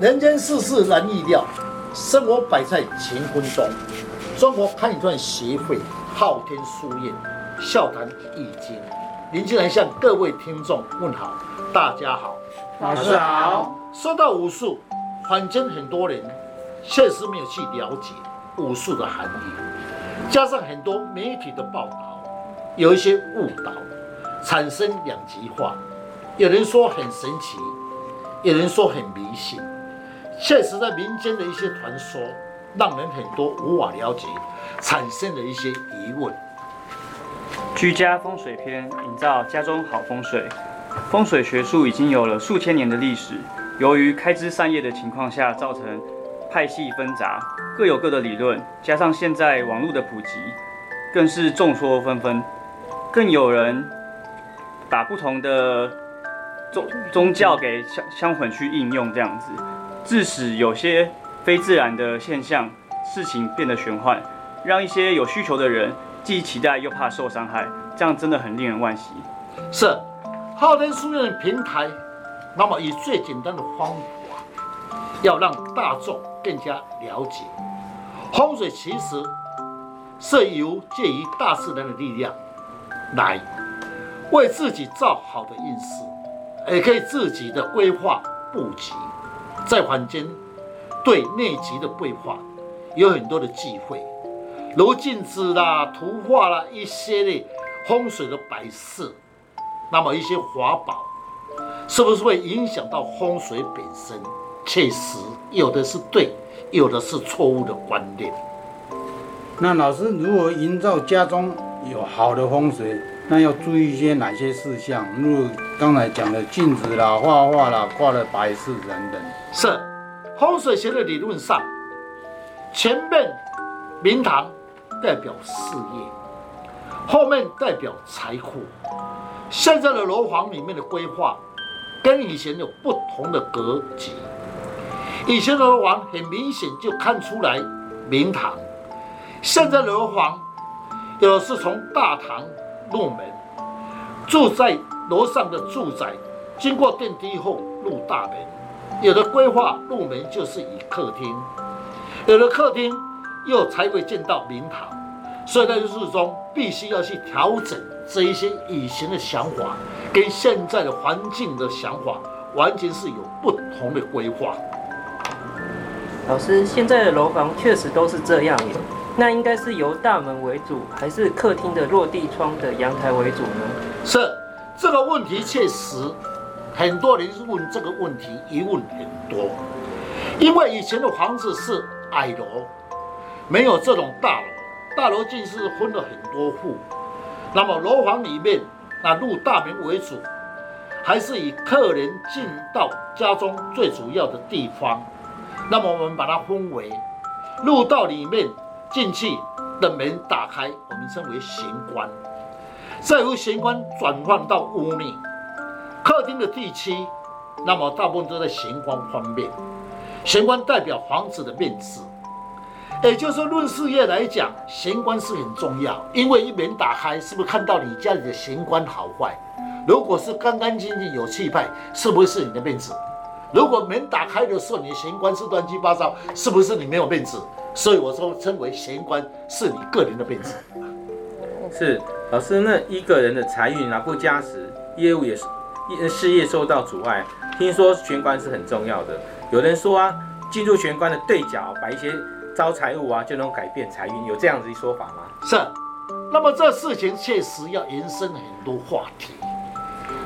人间世事难预料，生活摆在乾坤中。中国堪舆段协会昊天书院笑谈易经，林进来向各位听众问好，大家好，老师好。说到武术，坊间很多人确实没有去了解武术的含义，加上很多媒体的报道，有一些误导，产生两极化。有人说很神奇，有人说很迷信。确实，在民间的一些传说，让人很多无法了解，产生了一些疑问。居家风水篇，营造家中好风水。风水学术已经有了数千年的历史。由于开枝散叶的情况下，造成派系纷杂，各有各的理论。加上现在网络的普及，更是众说纷纷。更有人把不同的。宗宗教给相相混去应用，这样子，致使有些非自然的现象，事情变得玄幻，让一些有需求的人既期待又怕受伤害，这样真的很令人惋惜。是，昊天书院的平台，那么以最简单的方法，要让大众更加了解风水，其实是由介于大自然的力量，来为自己造好的运势。也可以自己的规划布局，在坊间对内吉的规划有很多的忌讳，如镜子啦、图画啦一些的风水的摆设，那么一些法宝，是不是会影响到风水本身？确实有的是对，有的是错误的观念。那老师如何营造家中有好的风水？那要注意一些哪些事项？如刚才讲的镜子啦、画画啦、挂的摆饰等等。是风水学的理论上，前面明堂代表事业，后面代表财富。现在的楼房里面的规划跟以前有不同的格局。以前的楼房很明显就看出来明堂，现在楼房有的是从大堂。入门，住在楼上的住宅，经过电梯后入大门。有的规划入门就是以客厅，有的客厅又才会见到明堂。所以在日中必须要去调整这一些以前的想法，跟现在的环境的想法完全是有不同的规划。老师，现在的楼房确实都是这样耶。那应该是由大门为主，还是客厅的落地窗的阳台为主呢？是这个问题确实，很多人问这个问题，疑问很多。因为以前的房子是矮楼，没有这种大楼，大楼竟是分了很多户。那么楼房里面，那入大门为主，还是以客人进到家中最主要的地方。那么我们把它分为入到里面。进去的门打开，我们称为玄关。再由玄关转换到屋内，客厅的地区，那么大部分都在玄关方面。玄关代表房子的面子，也就是说，论事业来讲，玄关是很重要。因为一门打开，是不是看到你家里的玄关好坏？如果是干干净净有气派，是不是你的面子？如果门打开的时候，你的玄关是乱七八糟，是不是你没有面子？所以我说称为玄关是你个人的面子。是老师，那一个人的财运啊不佳时，业务也是事业受到阻碍。听说玄关是很重要的，有人说啊，进入玄关的对角摆一些招财物啊，就能改变财运，有这样子一说法吗？是。那么这事情确实要延伸很多话题。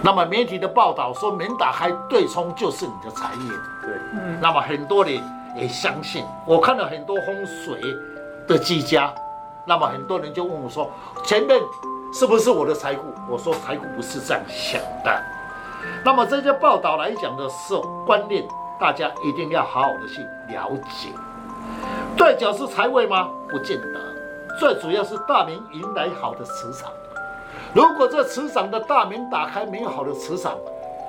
那么媒体的报道说门打开对冲就是你的财运，对，嗯。那么很多人。也相信，我看了很多风水的居家，那么很多人就问我说：“前面是不是我的财库？”我说：“财库不是这样想的。”那么这些报道来讲的时候，观念大家一定要好好的去了解。对角是财位吗？不见得，最主要是大门迎来好的磁场。如果这磁场的大门打开没有好的磁场，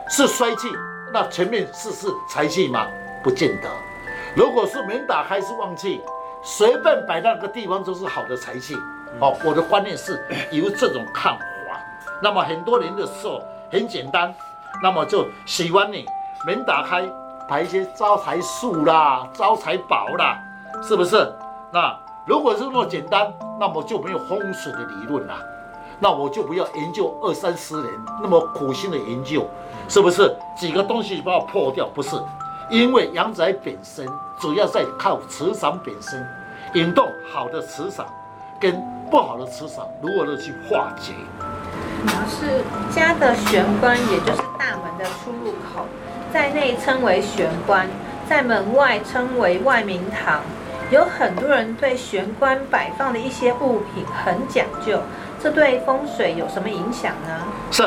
是衰气，那前面是是财气吗？不见得。如果是门打开是旺气，随便摆那个地方都是好的财气。哦，我的观念是由这种看法。那么很多人的时候很简单，那么就喜欢你门打开摆一些招财树啦、招财宝啦，是不是？那如果是那么简单，那么就没有风水的理论啦。那我就不要研究二三十年那么苦心的研究，是不是？几个东西把它破掉，不是？因为阳宅本身主要在靠磁场本身，引动好的磁场，跟不好的磁场如何的去化解。老师家的玄关，也就是大门的出入口，在内称为玄关，在门外称为外明堂。有很多人对玄关摆放的一些物品很讲究，这对风水有什么影响呢？是，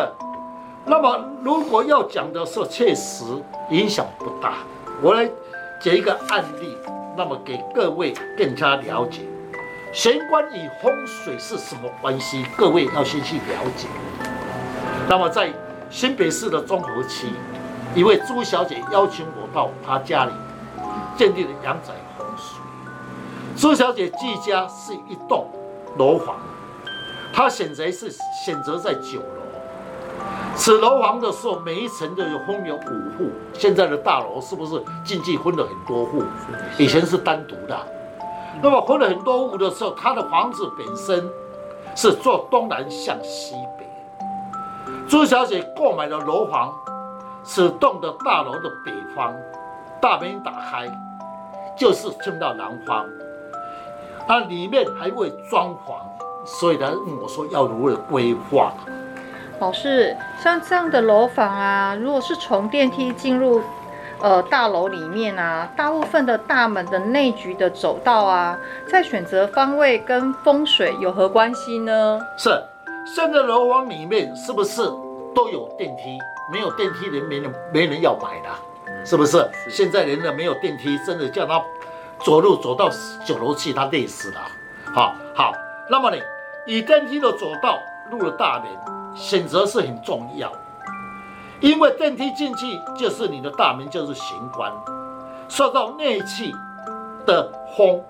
那么如果要讲的是确实影响不大。我来举一个案例，那么给各位更加了解，玄关与风水是什么关系？各位要先去了解。那么在新北市的中和区，一位朱小姐邀请我到她家里建立了阳宅风水。朱小姐居家是一栋楼房，她选择是选择在九楼。此楼房的时候，每一层都有分有五户。现在的大楼是不是进去分了很多户？以前是单独的。那么分了很多户的时候，他的房子本身是坐东南向西北。朱小姐购买的楼房，此栋的大楼的北方，大门打开就是进到南方。它里面还会装潢，所以他问我说要如何规划。老师，像这样的楼房啊，如果是从电梯进入呃大楼里面啊，大部分的大门的内局的走道啊，在选择方位跟风水有何关系呢？是，现在楼房里面是不是都有电梯？没有电梯人没人没人要买的，是不是？现在人呢没有电梯，真的叫他。走路走到九楼去，他累死了。好，好，那么呢，以电梯的走道入了大门，选择是很重要，因为电梯进去就是你的大门，就是玄关，受到内气的风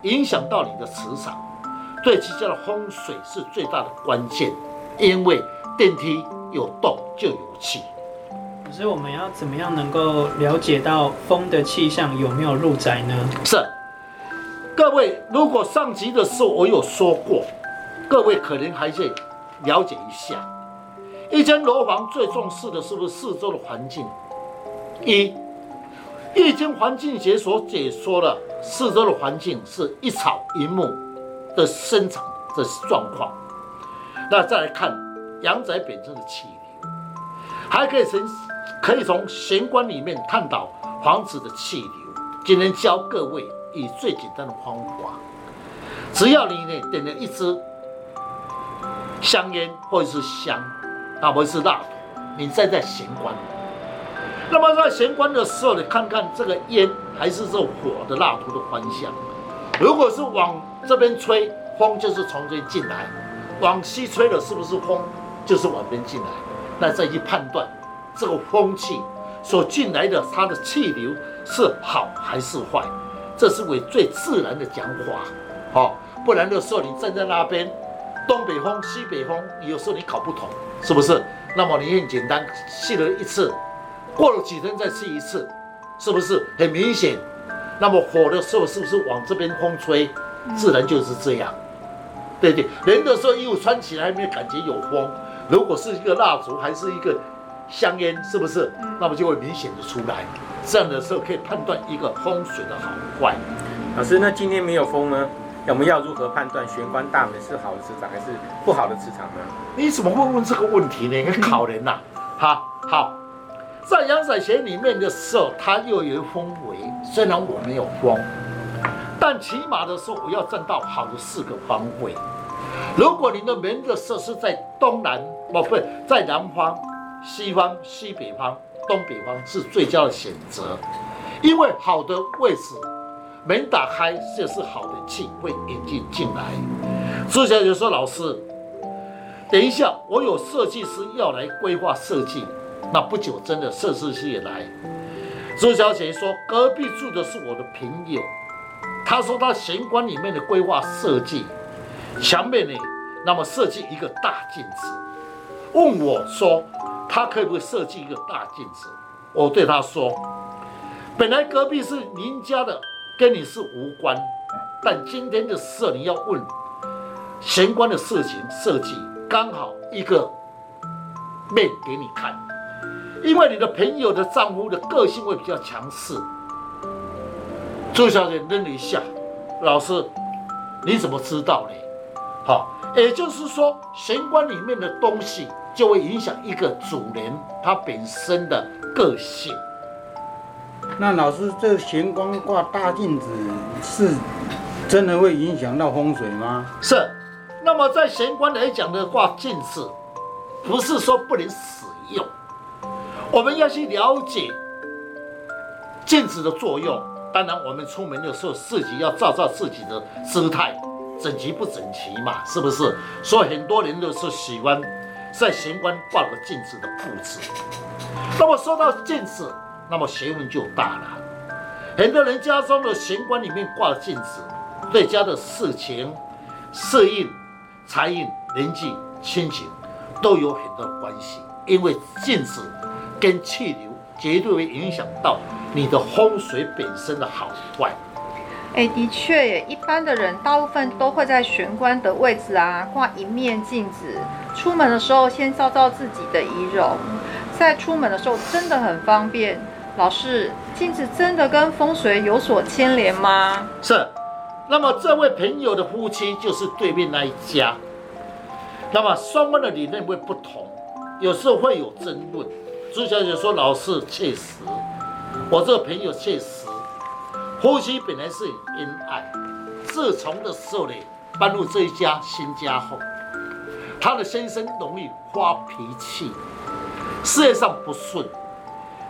影响到你的磁场，对其家的风水是最大的关键，因为电梯有动就有气。可是我们要怎么样能够了解到风的气象有没有入宅呢？是，各位，如果上集的时候我有说过，各位可能还是了解一下，一间楼房最重视的是不是四周的环境？一，易经环境学所解说的四周的环境是一草一木的生长的状况。那再来看阳宅本身的气流，还可以从。可以从玄关里面看到房子的气流。今天教各位以最简单的方法，只要你呢点了一支香烟或者是香，那或者是蜡烛，你站在玄关。那么在玄关的时候，你看看这个烟还是这火的蜡烛的方向。如果是往这边吹，风就是从这边进来；往西吹的是不是风就是往边进来？那再去判断。这个风气所进来的，它的气流是好还是坏？这是为最自然的讲法，好，不然的时候你站在那边，东北风、西北风，有时候你搞不懂，是不是？那么你很简单，试了一次，过了几天再试一次，是不是很明显？那么火的时候是不是往这边风吹？自然就是这样，对对。人的时候衣服穿起来没有感觉有风，如果是一个蜡烛还是一个。香烟是不是？那么就会明显的出来，这样的时候可以判断一个风水的好坏。老师，那今天没有风呢？我们要如何判断玄关大门是好的磁场还是不好的磁场呢？你怎么会问这个问题呢？你考人呐、啊！好，好，在阳宅学里面的时候，它又有风围，虽然我没有风，但起码的时候我要站到好的四个方位。如果你的门的设施在东南，哦不，在南方。西方、西北方、东北方是最佳的选择，因为好的位置，门打开就是好的气会引进进来。朱小姐说：“老师，等一下，我有设计师要来规划设计。”那不久，真的设计师也来。朱小姐说：“隔壁住的是我的朋友，他说他玄关里面的规划设计，墙面呢，那么设计一个大镜子，问我说。”他可不可以设计一个大镜子？我对他说：“本来隔壁是邻家的，跟你是无关，但今天的事你要问玄关的事情设计，刚好一个面给你看，因为你的朋友的丈夫的个性会比较强势。朱小姐愣了一下，老师，你怎么知道呢？好，也就是说，玄关里面的东西就会影响一个主人他本身的个性。那老师，这玄关挂大镜子是真的会影响到风水吗？是。那么在玄关来讲的话镜子，不是说不能使用，我们要去了解镜子的作用。当然，我们出门的时候自己要照照自己的姿态，整齐不整齐嘛，是不是？所以很多人都是喜欢在玄关挂个镜子的布置。那么说到镜子，那么学问就大了。很多人家中的玄关里面挂镜子，对家的事情、事业。财运、人际、亲情都有很多关系，因为镜子跟气流绝对会影响到你的风水本身的好坏。哎，的确，一般的人大部分都会在玄关的位置啊挂一面镜子，出门的时候先照照自己的仪容，在出门的时候真的很方便。老师，镜子真的跟风水有所牵连吗？是。那么这位朋友的夫妻就是对面那一家，那么双方的理念会不同，有时候会有争论。朱小姐说：“老师，确实，我这个朋友确实，夫妻本来是很恩爱，自从的时候呢，搬入这一家新家后，他的先生容易发脾气，事业上不顺，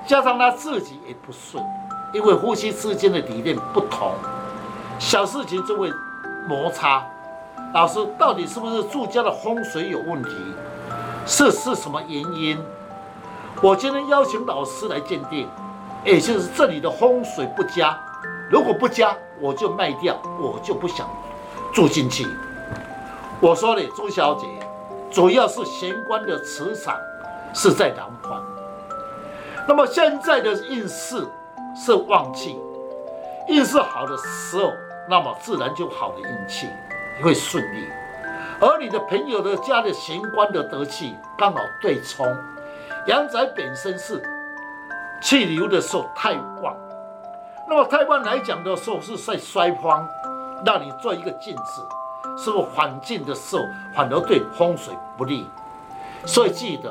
加上他自己也不顺，因为夫妻之间的理念不同。”小事情就会摩擦，老师到底是不是住家的风水有问题？是是什么原因？我今天邀请老师来鉴定，也就是这里的风水不佳。如果不佳，我就卖掉，我就不想住进去。我说的朱小姐，主要是玄关的磁场是在南方，那么现在的运势是旺气，运势好的时候。那么自然就好的运气会顺利，而你的朋友的家的玄关的德气刚好对冲，阳宅本身是气流的时候太旺，那么太旺来讲的时候是在衰方，让你做一个镜子，是不是反镜的时候反而对风水不利？所以记得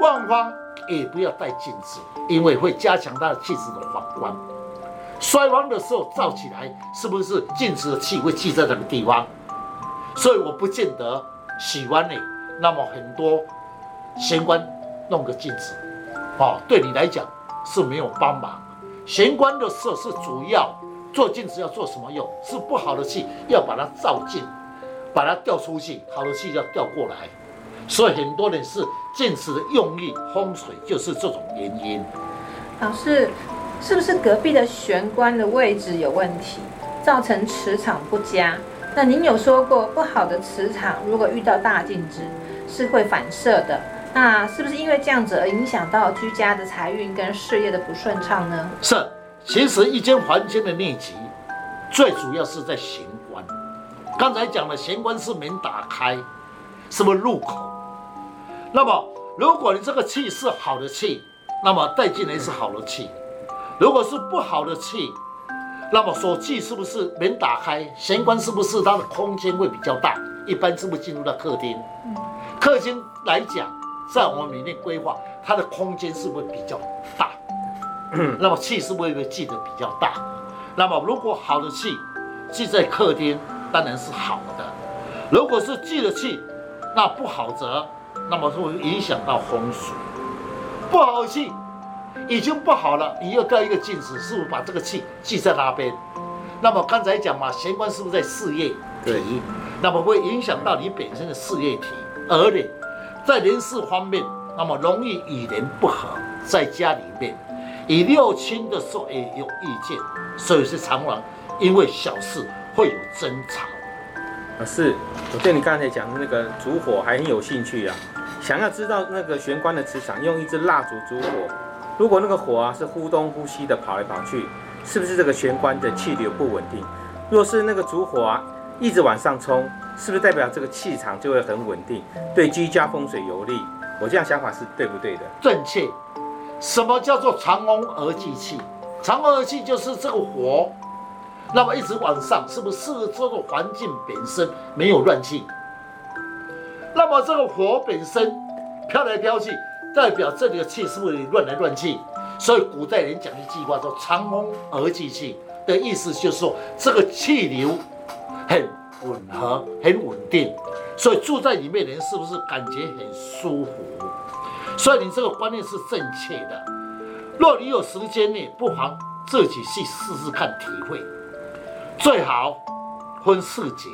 万方也不要带镜子，因为会加强他的气质的反光。衰亡的时候照起来，是不是镜子的气会聚在那个地方？所以我不见得喜欢你。那么很多玄关弄个镜子，哦，对你来讲是没有帮忙。玄关的时候是主要做镜子要做什么用？是不好的气要把它照进，把它调出去，好的气要调过来。所以很多人是镜子的用意，风水就是这种原因。老师。是不是隔壁的玄关的位置有问题，造成磁场不佳？那您有说过，不好的磁场如果遇到大镜子是会反射的。那是不是因为这样子而影响到居家的财运跟事业的不顺畅呢？是，其实一间房间的内吉，最主要是在玄关。刚才讲了玄关是门打开，什么入口？那么如果你这个气是好的气，那么带进来是好的气。如果是不好的气，那么所气是不是门打开？玄关是不是它的空间会比较大？一般是不是进入到客厅？客厅来讲，在我们里面规划，它的空间是不是比较大？那么气是不是会聚得比较大？那么如果好的气聚在客厅，当然是好的。如果是聚的气，那不好则，那么会影响到风水。不好的气。已经不好了，你又盖一个镜子，是不是把这个气聚在那边？那么刚才讲嘛，玄关是不是在事业体？对那么会影响到你本身的事业体，而且在人事方面，那么容易与人不和，在家里面与六亲的时候也有意见，所以是常常因为小事会有争吵。啊，是，我对你刚才讲的那个烛火还很有兴趣啊，想要知道那个玄关的磁场，用一支蜡烛烛火。如果那个火啊是忽东忽西的跑来跑去，是不是这个玄关的气流不稳定？若是那个烛火啊一直往上冲，是不是代表这个气场就会很稳定，对居家风水有利？我这样想法是对不对的？正确。什么叫做藏瓮而聚气？藏瓮而聚就是这个火，那么一直往上，是不是这个环境本身没有乱气？那么这个火本身飘来飘去，代表这里的气是不是乱来乱去？所以古代人讲一句话说“藏瓮而聚气”的意思就是说，这个气流很吻合、很稳定，所以住在里面的人是不是感觉很舒服？所以你这个观念是正确的。若你有时间呢，不妨自己去试试看，体会。最好分四节。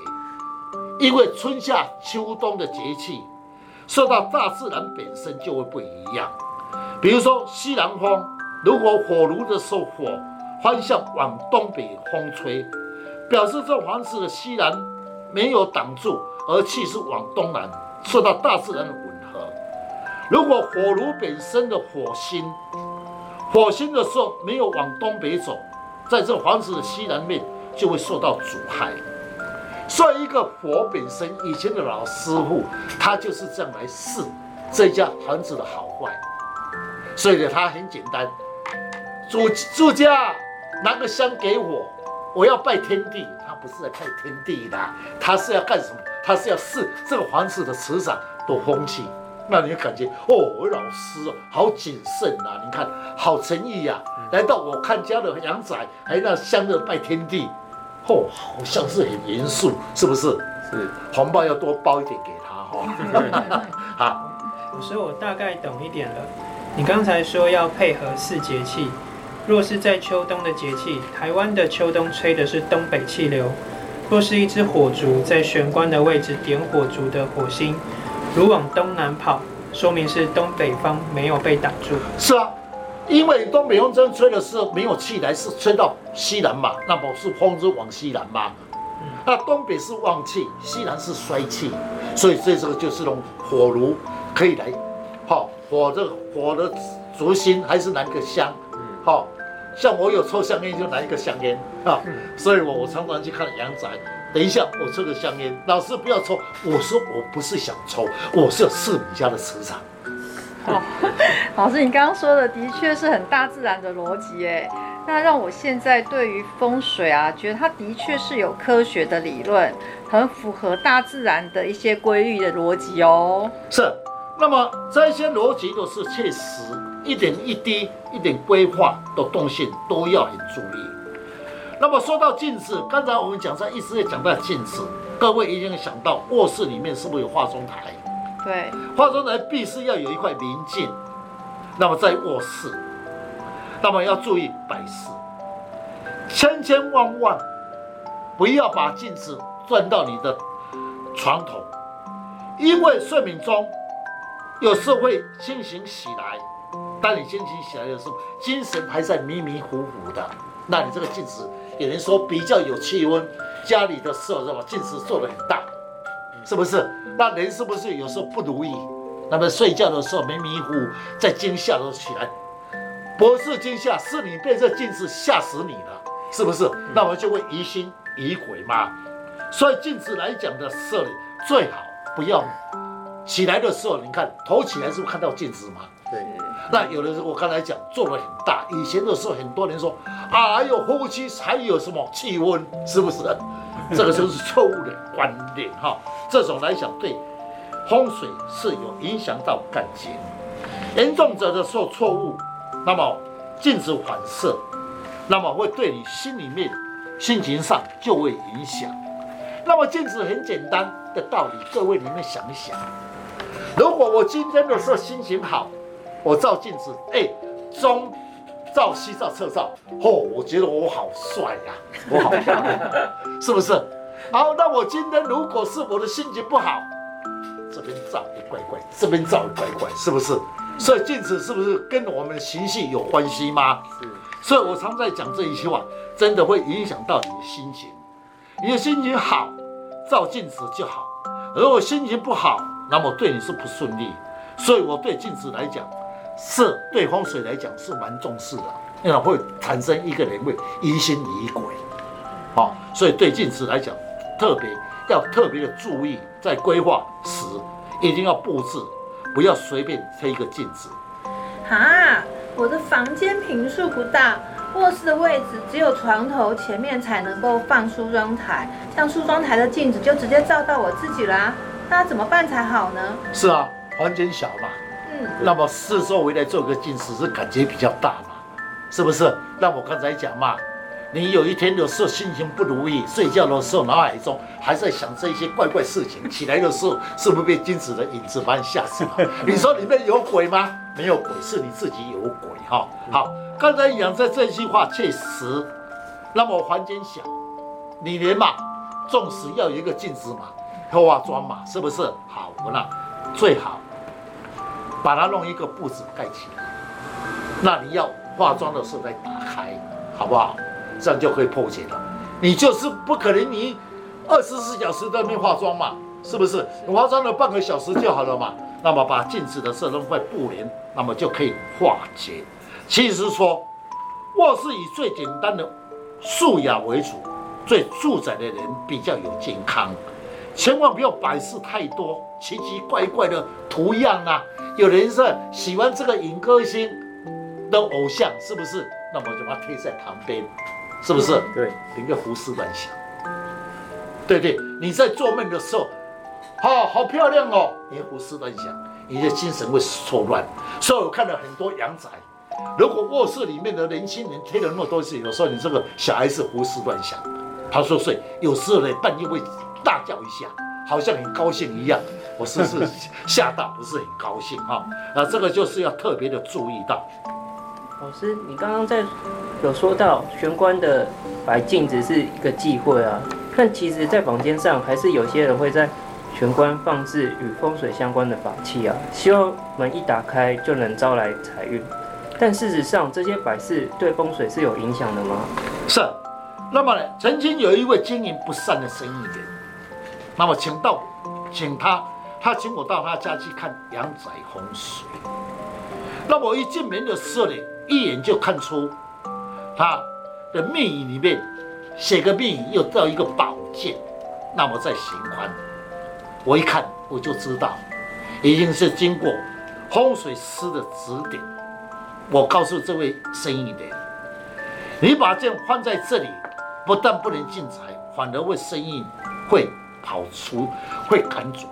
因为春夏秋冬的节气，受到大自然本身就会不一样。比如说西南风，如果火炉的时候火方向往东北风吹，表示这房子的西南没有挡住，而气是往东南，受到大自然的。如果火炉本身的火星，火星的时候没有往东北走，在这房子的西南面就会受到阻碍。所以，一个火本身，以前的老师傅他就是这样来试这家房子的好坏。所以呢，他很简单，主主家拿个香给我，我要拜天地，他不是来拜天地的，他是要干什么？他是要试这个房子的磁场多风气。那你就感觉哦，我老师哦，好谨慎呐，你看好诚意呀，来到我看家的阳宅，还那香的拜天地。哦，好像是很严肃，是不是？是，红包要多包一点给他哈。好，所以，我大概懂一点了。你刚才说要配合四节气，若是在秋冬的节气，台湾的秋冬吹的是东北气流。若是一支火烛在玄关的位置点火烛的火星，如往东南跑，说明是东北方没有被挡住。是啊。因为东北风真吹的时候没有气来，是吹到西南嘛，那么是风是往西南嘛。那东北是旺气，西南是衰气，所以这这个就是用火炉可以来，好火这个火的烛心还是拿个香，好，像我有抽香烟就拿一个香烟啊，所以我我常常去看阳宅，等一下我抽个香烟，老师不要抽，我说我不是想抽，我是有试你家的磁场。哦，老师，你刚刚说的的确是很大自然的逻辑哎，那让我现在对于风水啊，觉得它的确是有科学的理论，很符合大自然的一些规律的逻辑哦。是，那么这些逻辑都是确实，一点一滴、一点规划的动线都要很注意。那么说到镜子，刚才我们讲在一直也讲到镜子，各位一定想到卧室里面是不是有化妆台？对，化妆台必须要有一块明镜，那么在卧室，那么要注意摆饰，千千万万不要把镜子转到你的床头，因为睡眠中有时候会清醒起来，当你清醒起来的时候，精神还在迷迷糊糊的，那你这个镜子有人说比较有气温，家里的时候是吧？镜子做的很大。是不是？那人是不是有时候不如意？那么睡觉的时候迷迷糊糊，在惊吓的时候起来，不是惊吓，是你被这镜子吓死你了，是不是？那么就会疑心疑鬼嘛。所以镜子来讲的时候，最好不要起来的时候，你看头起来是不是看到镜子嘛？对。那有的时候我刚才讲做得很大，以前的时候很多人说啊，还有呼吸还有什么气温，是不是？这个就是错误的观念哈，这种来讲对风水是有影响到感情，严重者的时候错误，那么镜子反射，那么会对你心里面心情上就会影响。那么镜子很简单的道理，各位你们想一想，如果我今天的时候心情好，我照镜子，哎，中。照西照侧照，哦，我觉得我好帅呀，啊，我好漂亮，是不是？好，那我今天如果是我的心情不好，这边照一怪怪，这边照一怪怪，是不是？所以镜子是不是跟我们的情绪有关系吗？是。所以我常在讲这一句话，真的会影响到你的心情。你的心情好，照镜子就好；如果心情不好，那么对你是不顺利。所以我对镜子来讲。是对风水来讲是蛮重视的，因为会产生一个人会疑心疑鬼，好、哦，所以对镜子来讲，特别要特别的注意，在规划时一定要布置，不要随便贴一个镜子。啊，我的房间坪数不大，卧室的位置只有床头前面才能够放梳妆台，像梳妆台的镜子就直接照到我自己啦，那怎么办才好呢？是啊，房间小嘛。那么四周围来做个镜子，是感觉比较大嘛？是不是？那我刚才讲嘛，你有一天的时候心情不如意，睡觉的时候脑海中还在想这些怪怪事情，起来的时候是不是被镜子的影子把你吓死了？你说里面有鬼吗？没有鬼，是你自己有鬼哈。好，刚才讲在这句话确实。那么房间小，你连嘛，纵使要有一个镜子嘛，化妆嘛，是不是？好，那最好。把它弄一个布子盖起来，那你要化妆的时候再打开，好不好？这样就可以破解了。你就是不可能，你二十四小时在那化妆嘛，是不是？你化妆了半个小时就好了嘛。那么把镜子的设弄块布帘，那么就可以化解。其实说，卧室以最简单的素雅为主，最住宅的人比较有健康。千万不要摆饰太多奇奇怪怪的图样啊！有人是喜欢这个影歌星的偶像，是不是？那么就把它贴在旁边，是不是？对，别个胡思乱想。对对，你在做梦的时候，好好漂亮哦，你胡思乱想，你的精神会错乱。所以我看了很多阳宅，如果卧室里面的年轻人贴了那么多次，有时候你这个小孩子胡思乱想，他说睡，有时候呢半夜会。大叫一下，好像很高兴一样。我是不是吓到，不是很高兴哈。啊这个就是要特别的注意到。老师，你刚刚在有说到玄关的摆镜子是一个忌讳啊，但其实，在房间上还是有些人会在玄关放置与风水相关的法器啊，希望门一打开就能招来财运。但事实上，这些摆饰对风水是有影响的吗？是。那么呢，曾经有一位经营不善的生意人。那么请到，请他，他请我到他家去看阳宅风水。那我一进门的时候呢，一眼就看出他的命运里面写个命，又到一个宝剑。那么在循环，我一看我就知道，已经是经过风水师的指点。我告诉这位生意人，你把剑放在这里，不但不能进财，反而会生意会。跑出会砍主，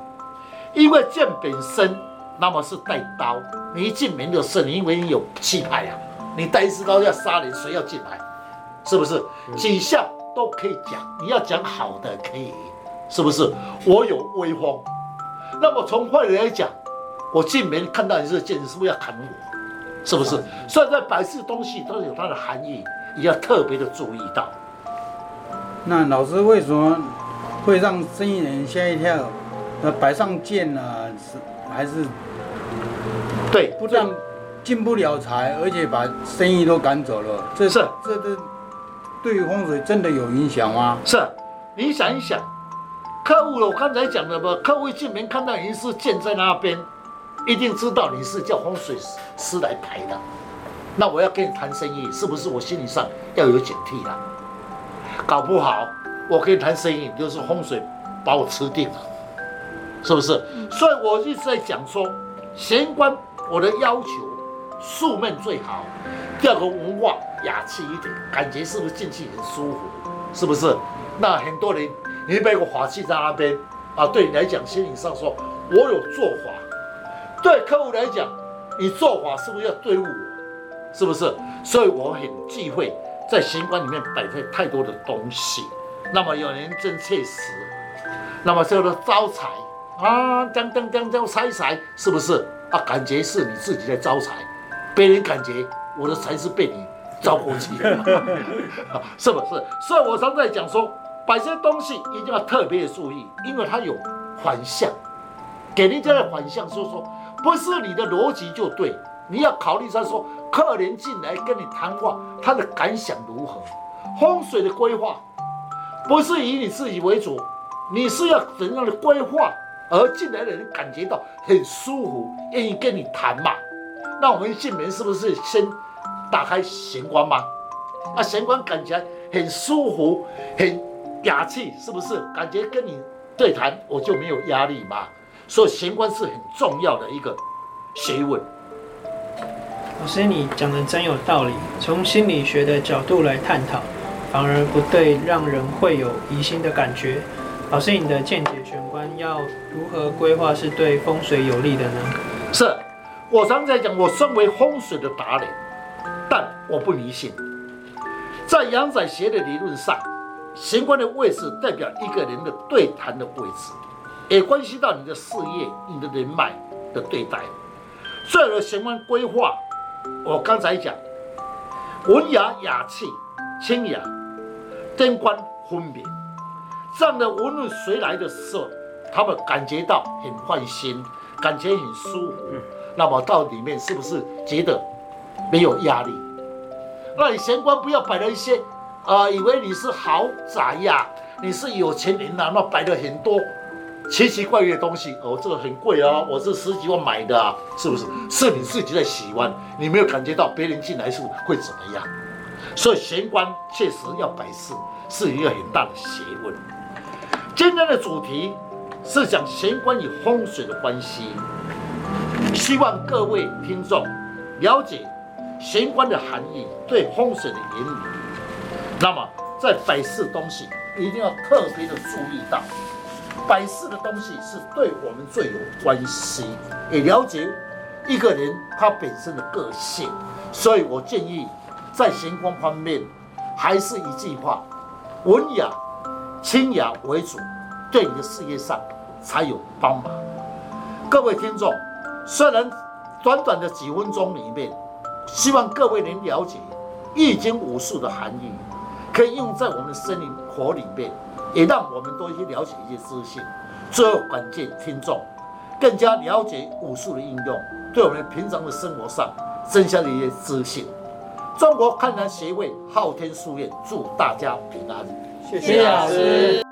因为剑本身那么是带刀，你一进门就是你，因为你有气派呀、啊，你带一支刀要杀人，谁要进来？是不是？几项都可以讲，你要讲好的可以，是不是？我有威风，那么从坏人来讲，我进门看到你这个剑，是不是要砍我？是不是？所以在摆设东西都有它的含义，你要特别的注意到。那老师为什么？会让生意人吓一跳，那摆上剑啊，是还是对，不但进不了财，而且把生意都赶走了。这是这这对于风水真的有影响吗？是，你想一想，客户我刚才讲的吧，客户进门看到一是剑在那边，一定知道你是叫风水师来排的。那我要跟你谈生意，是不是我心理上要有警惕了？搞不好。我可以谈生意，就是风水把我吃定了，是不是？所以我一直在讲说，玄关我的要求，素面最好，第二个文化雅气一点，感觉是不是进去很舒服？是不是？那很多人，你摆个法器在那边啊，对你来讲，心理上说我有做法，对客户来讲，你做法是不是要对付我？是不是？所以我很忌讳在玄关里面摆太太多的东西。那么有人真切实，那么叫做招财啊，当当当当财财，是不是啊？感觉是你自己在招财，别人感觉我的财是被你招过去的，是不是？所以我常在讲说，摆些东西一定要特别的注意，因为它有反向，给人家的反向说说，不是你的逻辑就对，你要考虑他说，客人进来跟你谈话，他的感想如何？风水的规划。不是以你自己为主，你是要怎样的规划，而进来的人感觉到很舒服，愿意跟你谈嘛？那我们进门是不是先打开玄关吗？啊，玄关感觉很舒服，很雅气，是不是？感觉跟你对谈我就没有压力嘛。所以玄关是很重要的一个学问。老师，你讲的真有道理。从心理学的角度来探讨，反而不对让人会有疑心的感觉。老师，你的见解玄关要如何规划是对风水有利的呢？是，我常在讲，我身为风水的达人，但我不迷信。在阳宅学的理论上，玄关的位置代表一个人的对谈的位置，也关系到你的事业、你的人脉的对待。所有的玄关规划，我刚才讲，文雅雅气、清雅，灯光分明，这样的无论谁来的时候，他们感觉到很放心，感觉很舒服。那么到里面是不是觉得没有压力？那你玄关不要摆了一些，啊、呃，以为你是豪宅呀，你是有钱人呐、啊，那摆了很多奇奇怪怪的东西，哦，这个很贵啊，我是十几万买的啊，是不是？是你自己在喜欢，你没有感觉到别人进来是会怎么样？所以玄关确实要摆设，是一个很大的学问。今天的主题是讲玄关与风水的关系，希望各位听众了解。玄关的含义，对风水的原理，那么在摆设东西一定要特别的注意到，摆设的东西是对我们最有关系，也了解一个人他本身的个性，所以我建议在玄关方面还是一句话，文雅、清雅为主，对你的事业上才有帮忙。各位听众，虽然短短的几分钟里面。希望各位能了解易经武术的含义，可以用在我们的生活里面，也让我们多一些了解一些资讯。最后，感谢听众更加了解武术的应用，对我们平常的生活上增加了一些自信。中国抗战协会昊天书院祝大家平安，谢谢老师。